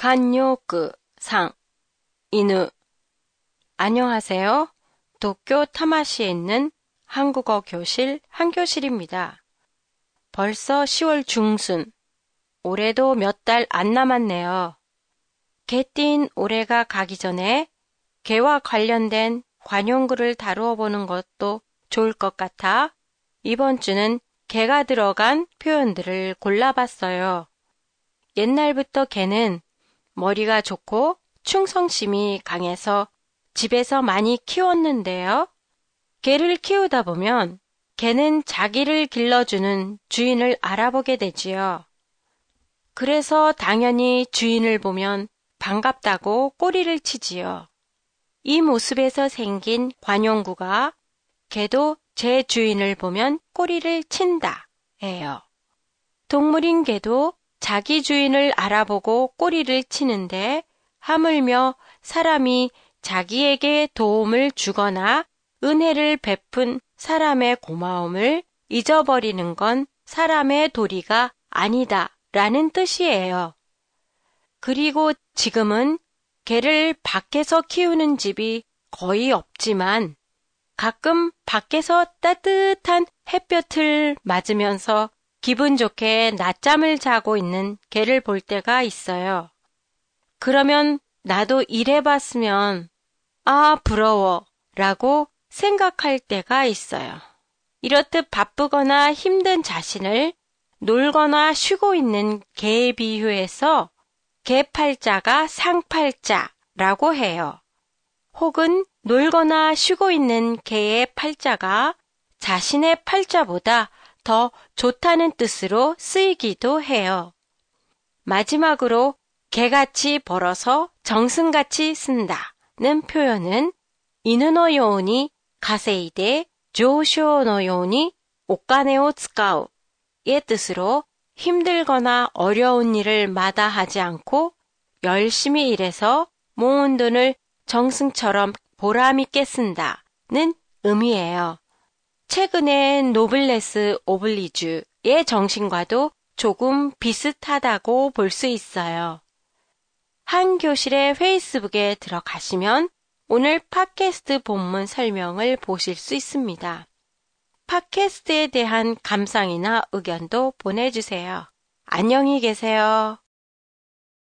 간요크 상 이누 안녕하세요. 도쿄 타마시에 있는 한국어 교실 한교실입니다. 벌써 10월 중순. 올해도 몇 달 안 남았네요. 개띠인 올해가 가기 전에 개와 관련된 관용구를 다루어 보는 것도 좋을 것 같아 이번 주는 개가 들어간 표현들을 골라봤어요. 옛날부터 개는 머리가 좋고 충성심이 강해서 집에서 많이 키웠는데요. 개를 키우다 보면 개는 자기를 길러주는 주인을 알아보게 되지요. 그래서 당연히 주인을 보면 반갑다고 꼬리를 치지요. 이 모습에서 생긴 관용구가 개도 제 주인을 보면 꼬리를 친다 예요. 동물인 개도 자기 주인을 알아보고 꼬리를 치는데 하물며 사람이 자기에게 도움을 주거나 은혜를 베푼 사람의 고마움을 잊어버리는 건 사람의 도리가 아니다 라는 뜻이에요. 그리고 지금은 개를 밖에서 키우는 집이 거의 없지만 가끔 밖에서 따뜻한 햇볕을 맞으면서 기분 좋게 낮잠을 자고 있는 개를 볼 때가 있어요. 그러면 나도 일해봤으면 아, 부러워 라고 생각할 때가 있어요. 이렇듯 바쁘거나 힘든 자신을 놀거나 쉬고 있는 개에 비유해서 개팔자가 상팔자라고 해요. 혹은 놀거나 쉬고 있는 개의 팔자가 자신의 팔자보다 더 좋다는 뜻으로 쓰이기도 해요. 마지막으로 개같이 벌어서 정승같이 쓴다는 표현은 이누노 요온이 가세이데 조쇼노 요온이 오카네오 츠카우의 뜻으로 힘들거나 어려운 일을 마다하지 않고 열심히 일해서 모은 돈을 정승처럼 보람있게 쓴다는 의미예요. 최근에 노블레스 오블리주의 정신과도 조금 비슷하다고 볼 수 있어요. 한 교실의 페이스북에 들어가시면 오늘 팟캐스트 본문 설명을 보실 수 있습니다. 팟캐스트에 대한 감상이나 의견도 보내주세요. 안녕히 계세요.